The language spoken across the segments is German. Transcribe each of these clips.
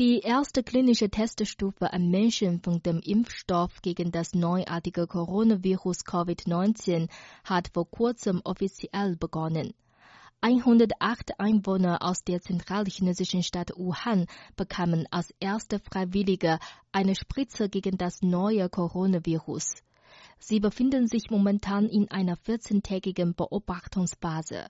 Die erste klinische Teststufe an Menschen von dem Impfstoff gegen das neuartige Coronavirus Covid-19 hat vor kurzem offiziell begonnen. 108 Einwohner aus der zentralchinesischen Stadt Wuhan bekamen als erste Freiwillige eine Spritze gegen das neue Coronavirus. Sie befinden sich momentan in einer 14-tägigen Beobachtungsphase.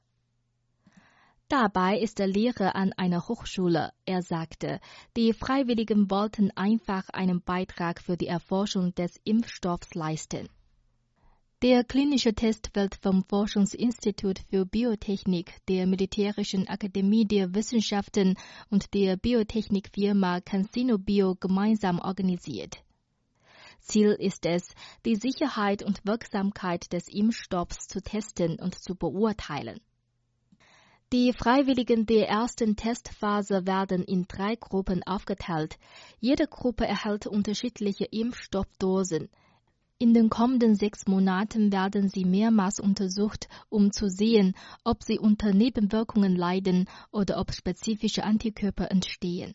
Dabei ist er Lehrer an einer Hochschule. Er sagte, die Freiwilligen wollten einfach einen Beitrag für die Erforschung des Impfstoffs leisten. Der klinische Test wird vom Forschungsinstitut für Biotechnik der Militärischen Akademie der Wissenschaften und der Biotechnikfirma CanSino Bio gemeinsam organisiert. Ziel ist es, die Sicherheit und Wirksamkeit des Impfstoffs zu testen und zu beurteilen. Die Freiwilligen der ersten Testphase werden in drei Gruppen aufgeteilt. Jede Gruppe erhält unterschiedliche Impfstoffdosen. In den kommenden sechs Monaten werden sie mehrmals untersucht, um zu sehen, ob sie unter Nebenwirkungen leiden oder ob spezifische Antikörper entstehen.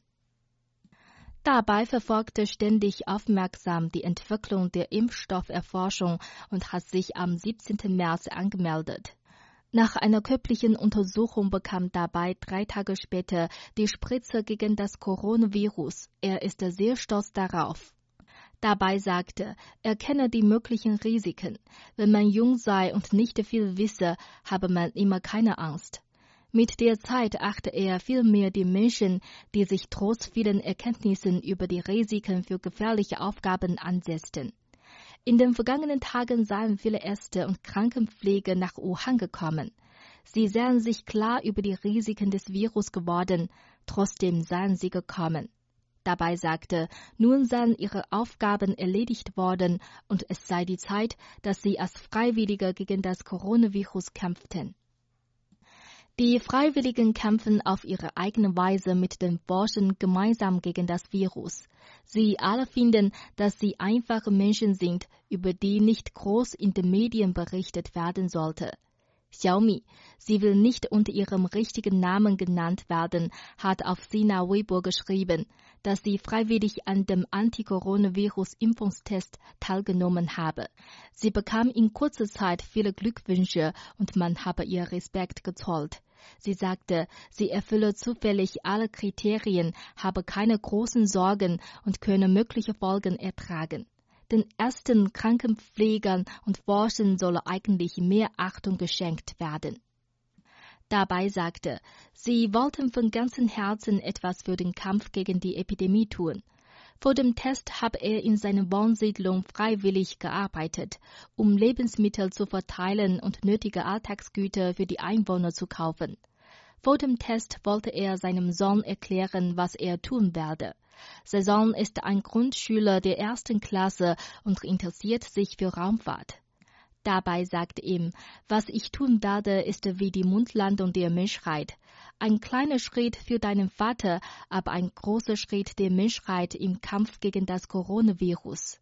Dabei verfolgt er ständig aufmerksam die Entwicklung der Impfstofferforschung und hat sich am 17. März angemeldet. Nach einer körperlichen Untersuchung bekam dabei drei Tage später die Spritze gegen das Coronavirus. Er ist sehr stolz darauf. Dabei sagte, er kenne die möglichen Risiken. Wenn man jung sei und nicht viel wisse, habe man immer keine Angst. Mit der Zeit achte er vielmehr die Menschen, die sich trotz vielen Erkenntnissen über die Risiken für gefährliche Aufgaben ansetzten. In den vergangenen Tagen seien viele Ärzte und Krankenpfleger nach Wuhan gekommen. Sie seien sich klar über die Risiken des Virus geworden, trotzdem seien sie gekommen. Dabei sagte, nun seien ihre Aufgaben erledigt worden und es sei die Zeit, dass sie als Freiwillige gegen das Coronavirus kämpften. Die Freiwilligen kämpfen auf ihre eigene Weise mit den Forschern gemeinsam gegen das Virus. Sie alle finden, dass sie einfache Menschen sind, über die nicht groß in den Medien berichtet werden sollte. Xiaomi, sie will nicht unter ihrem richtigen Namen genannt werden, hat auf Sina Weibo geschrieben, dass sie freiwillig an dem Anti-Coronavirus-Impfungstest teilgenommen habe. Sie bekam in kurzer Zeit viele Glückwünsche und man habe ihr Respekt gezollt. Sie sagte, sie erfülle zufällig alle Kriterien, habe keine großen Sorgen und könne mögliche Folgen ertragen den ersten Krankenpflegern und Forschern solle eigentlich mehr Achtung geschenkt werden. Dabei sagte, sie wollten von ganzem Herzen etwas für den Kampf gegen die Epidemie tun. Vor dem Test habe er in seiner Wohnsiedlung freiwillig gearbeitet, um Lebensmittel zu verteilen und nötige Alltagsgüter für die Einwohner zu kaufen. Vor dem Test wollte er seinem Sohn erklären, was er tun werde. Saison ist ein Grundschüler der ersten Klasse und interessiert sich für Raumfahrt. Dabei sagt ihm, was ich tun werde, ist wie die Mundlandung der Menschheit. Ein kleiner Schritt für deinen Vater, aber ein großer Schritt der Menschheit im Kampf gegen das Coronavirus.